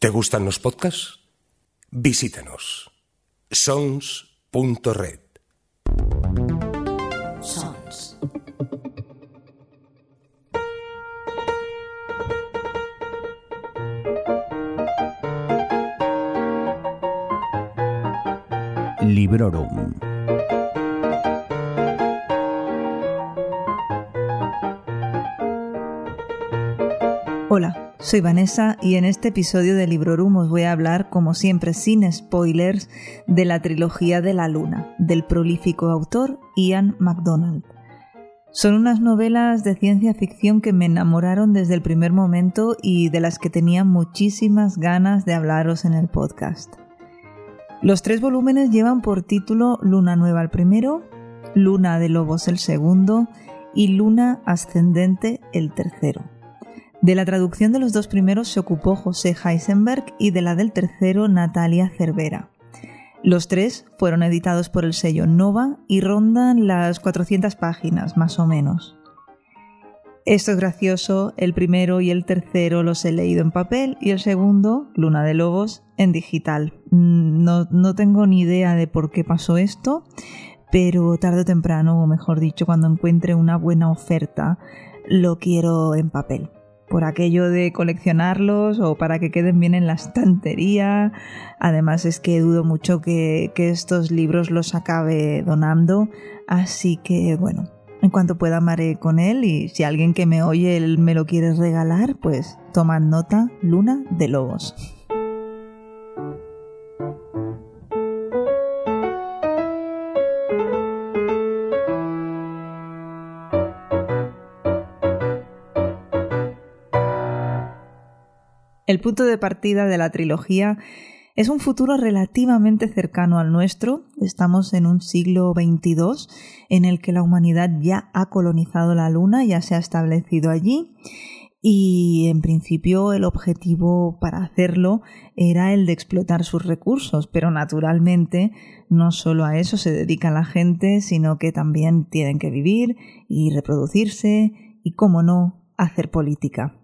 ¿Te gustan los podcasts? Visítanos. sons.red. Sons. Librorum. Hola, soy Vanessa y en este episodio de Librorum os voy a hablar, como siempre sin spoilers, de la trilogía de la luna, del prolífico autor Ian MacDonald. Son unas novelas de ciencia ficción que me enamoraron desde el primer momento y de las que tenía muchísimas ganas de hablaros en el podcast. Los tres volúmenes llevan por título Luna Nueva el primero, Luna de Lobos el segundo y Luna Ascendente el tercero. De la traducción de los dos primeros se ocupó José Heisenberg y de la del tercero Natalia Cervera. Los tres fueron editados por el sello Nova y rondan las 400 páginas, más o menos. Esto es gracioso, el primero y el tercero los he leído en papel y el segundo, Luna de Lobos, en digital. No, no tengo ni idea de por qué pasó esto, pero tarde o temprano, o mejor dicho, cuando encuentre una buena oferta, lo quiero en papel por aquello de coleccionarlos o para que queden bien en la estantería. Además es que dudo mucho que, que estos libros los acabe donando. Así que bueno, en cuanto pueda amaré con él y si alguien que me oye él me lo quiere regalar, pues tomad nota, Luna de Lobos. El punto de partida de la trilogía es un futuro relativamente cercano al nuestro. Estamos en un siglo XXII en el que la humanidad ya ha colonizado la Luna, ya se ha establecido allí y en principio el objetivo para hacerlo era el de explotar sus recursos, pero naturalmente no solo a eso se dedica la gente, sino que también tienen que vivir y reproducirse y, como no, hacer política.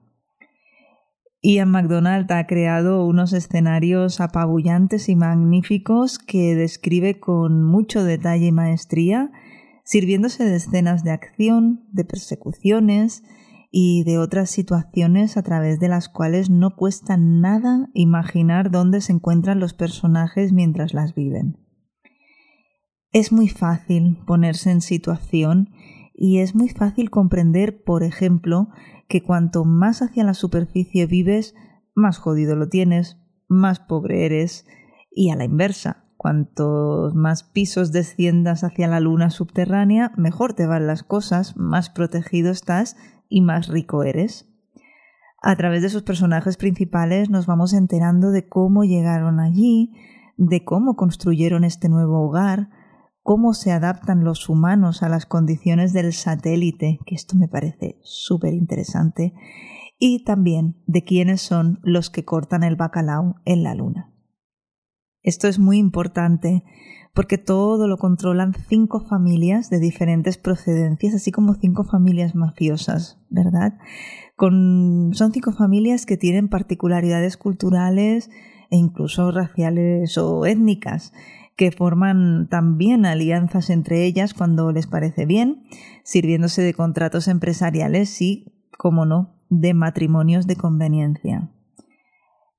Ian MacDonald ha creado unos escenarios apabullantes y magníficos que describe con mucho detalle y maestría, sirviéndose de escenas de acción, de persecuciones y de otras situaciones a través de las cuales no cuesta nada imaginar dónde se encuentran los personajes mientras las viven. Es muy fácil ponerse en situación y es muy fácil comprender, por ejemplo, que cuanto más hacia la superficie vives, más jodido lo tienes, más pobre eres, y a la inversa, cuantos más pisos desciendas hacia la luna subterránea, mejor te van las cosas, más protegido estás y más rico eres. A través de sus personajes principales nos vamos enterando de cómo llegaron allí, de cómo construyeron este nuevo hogar, cómo se adaptan los humanos a las condiciones del satélite, que esto me parece súper interesante, y también de quiénes son los que cortan el bacalao en la luna. Esto es muy importante porque todo lo controlan cinco familias de diferentes procedencias, así como cinco familias mafiosas, ¿verdad? Son cinco familias que tienen particularidades culturales e incluso raciales o étnicas que forman también alianzas entre ellas cuando les parece bien, sirviéndose de contratos empresariales y, como no, de matrimonios de conveniencia.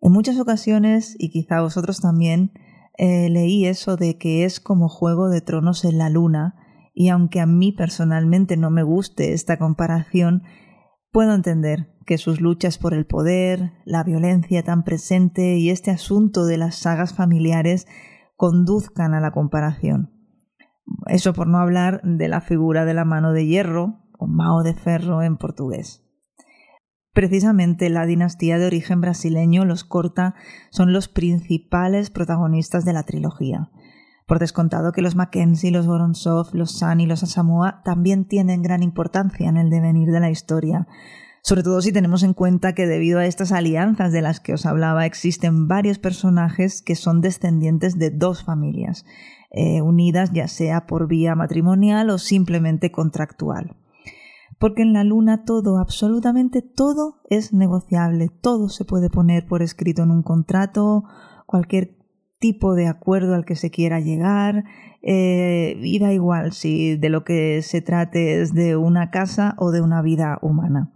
En muchas ocasiones, y quizá vosotros también, eh, leí eso de que es como Juego de Tronos en la Luna, y aunque a mí personalmente no me guste esta comparación, puedo entender que sus luchas por el poder, la violencia tan presente y este asunto de las sagas familiares conduzcan a la comparación. Eso por no hablar de la figura de la mano de hierro o mao de ferro en portugués. Precisamente la dinastía de origen brasileño, los Corta, son los principales protagonistas de la trilogía. Por descontado que los Mackenzie, los Vorontsov, los San y los Asamoah también tienen gran importancia en el devenir de la historia, sobre todo si tenemos en cuenta que debido a estas alianzas de las que os hablaba existen varios personajes que son descendientes de dos familias, eh, unidas ya sea por vía matrimonial o simplemente contractual. porque en la luna todo, absolutamente todo es negociable, todo se puede poner por escrito en un contrato, cualquier tipo de acuerdo al que se quiera llegar, eh, y da igual si de lo que se trate es de una casa o de una vida humana.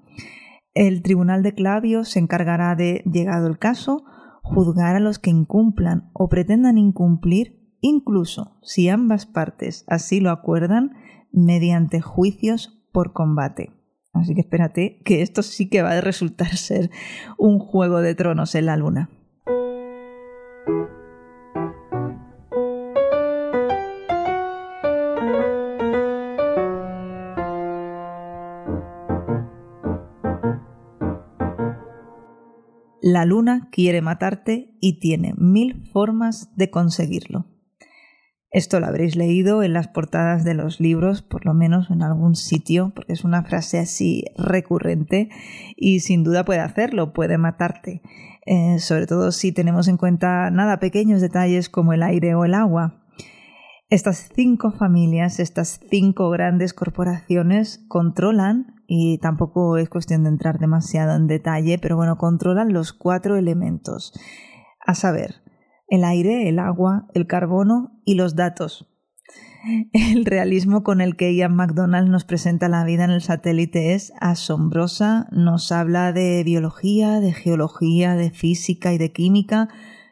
El Tribunal de Clavio se encargará de, llegado el caso, juzgar a los que incumplan o pretendan incumplir, incluso si ambas partes así lo acuerdan, mediante juicios por combate. Así que espérate, que esto sí que va a resultar ser un juego de tronos en la luna. La luna quiere matarte y tiene mil formas de conseguirlo. Esto lo habréis leído en las portadas de los libros, por lo menos en algún sitio, porque es una frase así recurrente y sin duda puede hacerlo, puede matarte, eh, sobre todo si tenemos en cuenta nada pequeños detalles como el aire o el agua. Estas cinco familias, estas cinco grandes corporaciones controlan, y tampoco es cuestión de entrar demasiado en detalle, pero bueno, controlan los cuatro elementos, a saber, el aire, el agua, el carbono y los datos. El realismo con el que Ian McDonald nos presenta la vida en el satélite es asombrosa, nos habla de biología, de geología, de física y de química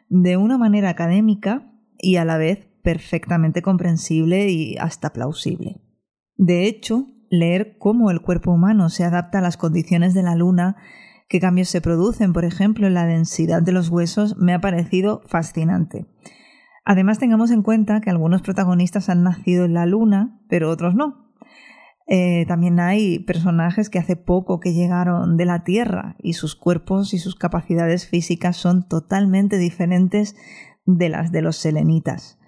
de una manera académica y a la vez perfectamente comprensible y hasta plausible. De hecho, leer cómo el cuerpo humano se adapta a las condiciones de la Luna, qué cambios se producen, por ejemplo, en la densidad de los huesos, me ha parecido fascinante. Además, tengamos en cuenta que algunos protagonistas han nacido en la Luna, pero otros no. Eh, también hay personajes que hace poco que llegaron de la Tierra y sus cuerpos y sus capacidades físicas son totalmente diferentes de las de los selenitas.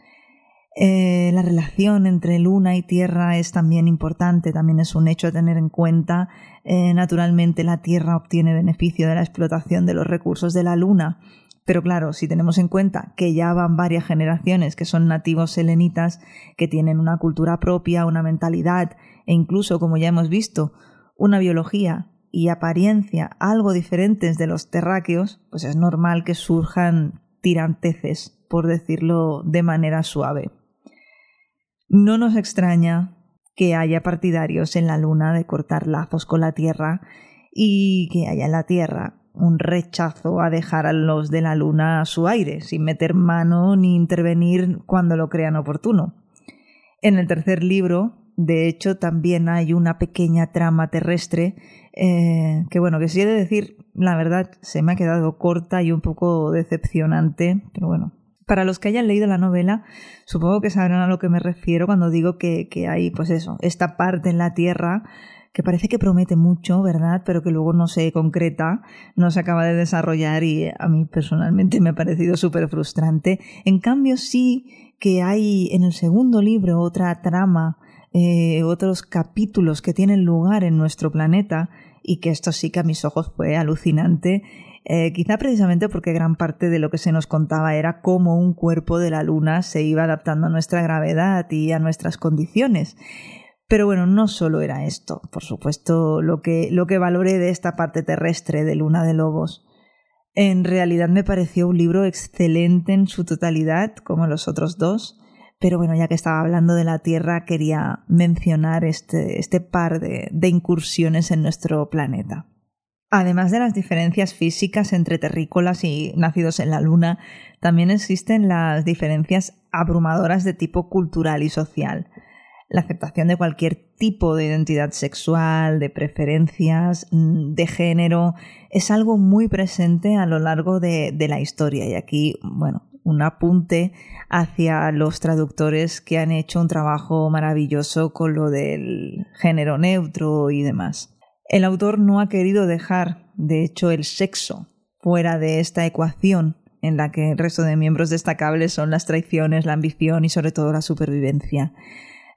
Eh, la relación entre luna y tierra es también importante, también es un hecho a tener en cuenta. Eh, naturalmente la tierra obtiene beneficio de la explotación de los recursos de la luna, pero claro, si tenemos en cuenta que ya van varias generaciones que son nativos selenitas, que tienen una cultura propia, una mentalidad e incluso, como ya hemos visto, una biología y apariencia algo diferentes de los terráqueos, pues es normal que surjan tiranteces, por decirlo de manera suave. No nos extraña que haya partidarios en la Luna de cortar lazos con la Tierra y que haya en la Tierra un rechazo a dejar a los de la Luna a su aire, sin meter mano ni intervenir cuando lo crean oportuno. En el tercer libro, de hecho, también hay una pequeña trama terrestre eh, que, bueno, que si he de decir, la verdad, se me ha quedado corta y un poco decepcionante, pero bueno, para los que hayan leído la novela, supongo que sabrán a lo que me refiero cuando digo que, hay, pues eso, esta parte en la Tierra que parece que promete mucho, ¿verdad? Pero que luego no se concreta, no se acaba de desarrollar y a mí personalmente me ha parecido súper frustrante. En cambio, sí que hay en el segundo libro otra trama, eh, otros capítulos que tienen lugar en nuestro planeta y que esto sí que a mis ojos fue alucinante eh, quizá precisamente porque gran parte de lo que se nos contaba era cómo un cuerpo de la Luna se iba adaptando a nuestra gravedad y a nuestras condiciones. Pero bueno, no solo era esto, por supuesto, lo que, lo que valoré de esta parte terrestre de Luna de Lobos. En realidad me pareció un libro excelente en su totalidad, como los otros dos, pero bueno, ya que estaba hablando de la Tierra, quería mencionar este, este par de incursiones en nuestro planeta. Además de las diferencias físicas entre terrícolas y nacidos en la Luna, también existen las diferencias abrumadoras de tipo cultural y social. La aceptación de cualquier tipo de identidad sexual, de preferencias, mm, de género, es algo muy presente a lo largo de, de la historia. Y aquí, bueno, un apunte hacia los traductores que han hecho un trabajo maravilloso con lo del género neutro y demás. El autor no ha querido dejar, de hecho, el sexo fuera de esta ecuación en la que el resto de miembros destacables son las traiciones, la ambición y sobre todo la supervivencia.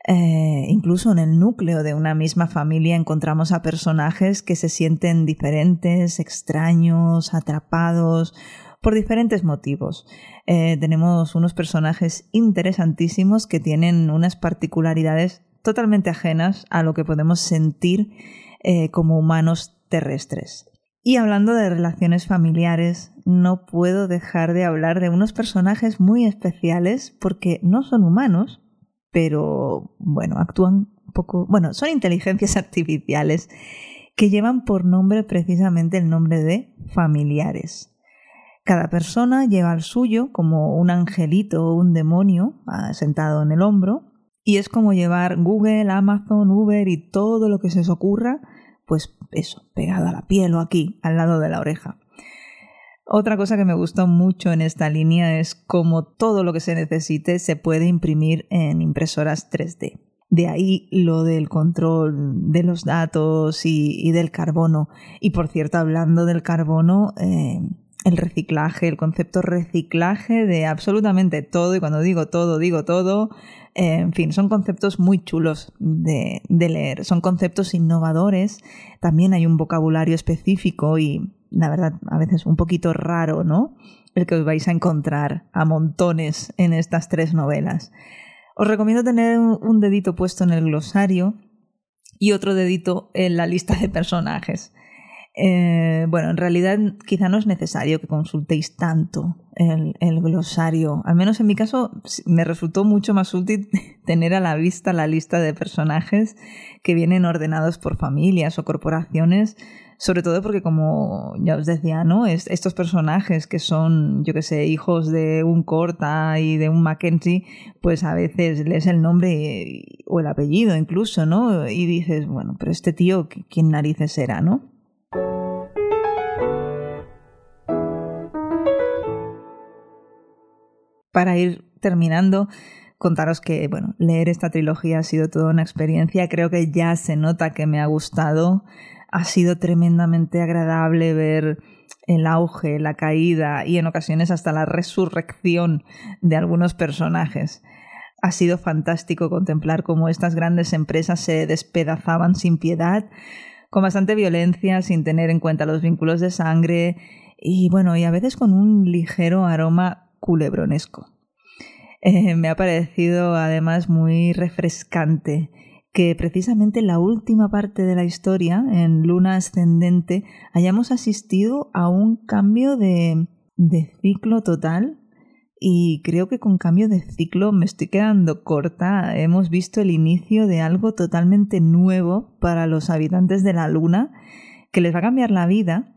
Eh, incluso en el núcleo de una misma familia encontramos a personajes que se sienten diferentes, extraños, atrapados, por diferentes motivos. Eh, tenemos unos personajes interesantísimos que tienen unas particularidades totalmente ajenas a lo que podemos sentir eh, como humanos terrestres. Y hablando de relaciones familiares, no puedo dejar de hablar de unos personajes muy especiales porque no son humanos, pero bueno, actúan un poco, bueno, son inteligencias artificiales que llevan por nombre precisamente el nombre de familiares. Cada persona lleva el suyo como un angelito o un demonio ah, sentado en el hombro y es como llevar Google, Amazon, Uber y todo lo que se os ocurra, pues eso, pegado a la piel o aquí, al lado de la oreja. Otra cosa que me gustó mucho en esta línea es cómo todo lo que se necesite se puede imprimir en impresoras 3D. De ahí lo del control de los datos y, del carbono. Y por cierto, hablando del carbono, eh, el reciclaje, el concepto reciclaje de absolutamente todo, y cuando digo todo, digo todo, en fin, son conceptos muy chulos de, de, leer, son conceptos innovadores, también hay un vocabulario específico y la verdad, a veces un poquito raro, ¿no? El que os vais a encontrar a montones en estas tres novelas. Os recomiendo tener un dedito puesto en el glosario y otro dedito en la lista de personajes. Eh, bueno, en realidad quizá no es necesario que consultéis tanto el, el, glosario. Al menos en mi caso me resultó mucho más útil tener a la vista la lista de personajes que vienen ordenados por familias o corporaciones sobre todo porque como ya os decía, ¿no? estos personajes que son, yo que sé, hijos de un Corta y de un Mackenzie, pues a veces lees el nombre o el apellido incluso, ¿no? Y dices, bueno, pero este tío, ¿quién narices era, no? Para ir terminando, contaros que, bueno, leer esta trilogía ha sido toda una experiencia. Creo que ya se nota que me ha gustado ha sido tremendamente agradable ver el auge, la caída y en ocasiones hasta la resurrección de algunos personajes. Ha sido fantástico contemplar cómo estas grandes empresas se despedazaban sin piedad, con bastante violencia, sin tener en cuenta los vínculos de sangre y bueno, y a veces con un ligero aroma culebronesco. Eh, me ha parecido además muy refrescante que precisamente en la última parte de la historia, en Luna Ascendente, hayamos asistido a un cambio de, de ciclo total y creo que con cambio de ciclo me estoy quedando corta. Hemos visto el inicio de algo totalmente nuevo para los habitantes de la Luna que les va a cambiar la vida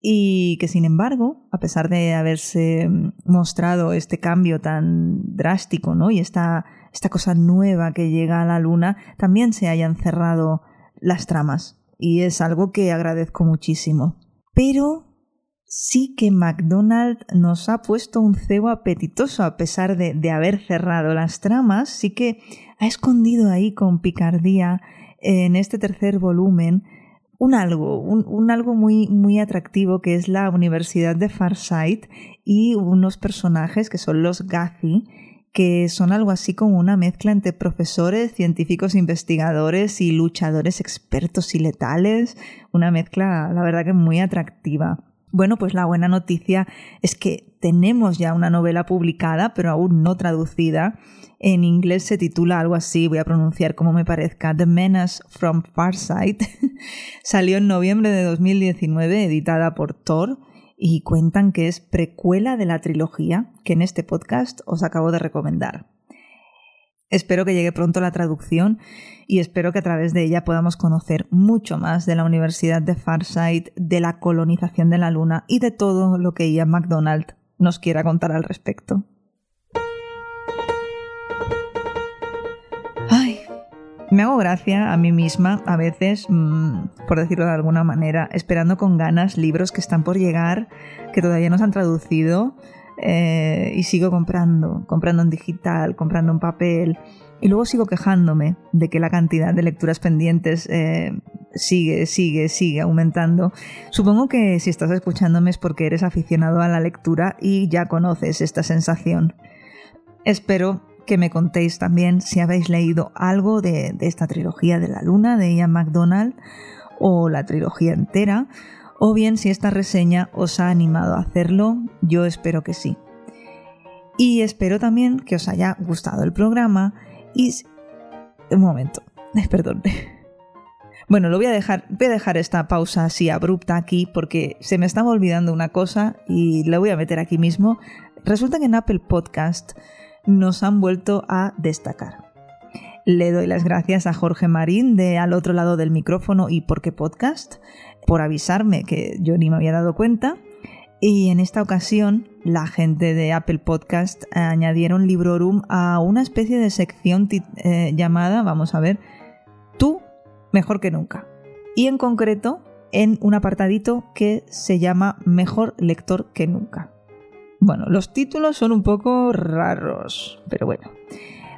y que sin embargo, a pesar de haberse mostrado este cambio tan drástico ¿no? y esta esta cosa nueva que llega a la luna, también se hayan cerrado las tramas. Y es algo que agradezco muchísimo. Pero sí que McDonald nos ha puesto un cebo apetitoso a pesar de, de, haber cerrado las tramas, sí que ha escondido ahí con picardía en este tercer volumen un algo, un, un, algo muy, muy atractivo que es la Universidad de Farsight y unos personajes que son los Gazi que son algo así como una mezcla entre profesores, científicos investigadores y luchadores expertos y letales, una mezcla, la verdad que muy atractiva. Bueno, pues la buena noticia es que tenemos ya una novela publicada, pero aún no traducida. En inglés se titula algo así, voy a pronunciar como me parezca, The Menace from Farsight. Salió en noviembre de 2019, editada por Thor y cuentan que es precuela de la trilogía que en este podcast os acabo de recomendar. Espero que llegue pronto la traducción y espero que a través de ella podamos conocer mucho más de la Universidad de Farsight, de la colonización de la Luna y de todo lo que Ian MacDonald nos quiera contar al respecto. Me hago gracia a mí misma a veces, mm, por decirlo de alguna manera, esperando con ganas libros que están por llegar, que todavía no se han traducido, eh, y sigo comprando, comprando en digital, comprando en papel, y luego sigo quejándome de que la cantidad de lecturas pendientes eh, sigue, sigue, sigue aumentando. Supongo que si estás escuchándome es porque eres aficionado a la lectura y ya conoces esta sensación. Espero que me contéis también si habéis leído algo de, esta trilogía de la luna de Ian MacDonald o la trilogía entera, o bien si esta reseña os ha animado a hacerlo, yo espero que sí. Y espero también que os haya gustado el programa y... Un momento, perdón. Bueno, lo voy a dejar, voy a dejar esta pausa así abrupta aquí porque se me estaba olvidando una cosa y la voy a meter aquí mismo. Resulta que en Apple Podcast nos han vuelto a destacar. Le doy las gracias a Jorge Marín de Al otro lado del micrófono y Por qué Podcast por avisarme que yo ni me había dado cuenta. Y en esta ocasión, la gente de Apple Podcast añadieron Librorum a una especie de sección eh, llamada, vamos a ver, Tú mejor que nunca. Y en concreto, en un apartadito que se llama Mejor lector que nunca. Bueno, los títulos son un poco raros, pero bueno.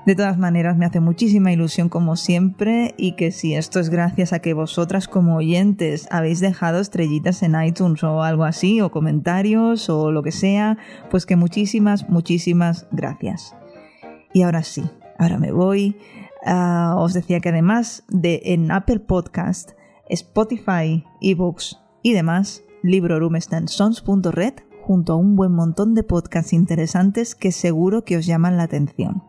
De todas maneras, me hace muchísima ilusión como siempre y que si esto es gracias a que vosotras como oyentes habéis dejado estrellitas en iTunes o algo así, o comentarios o lo que sea, pues que muchísimas, muchísimas gracias. Y ahora sí, ahora me voy. Ah, os decía que además de en Apple Podcast, Spotify, eBooks y demás, Librorum está en sons.red junto a un buen montón de podcasts interesantes que seguro que os llaman la atención.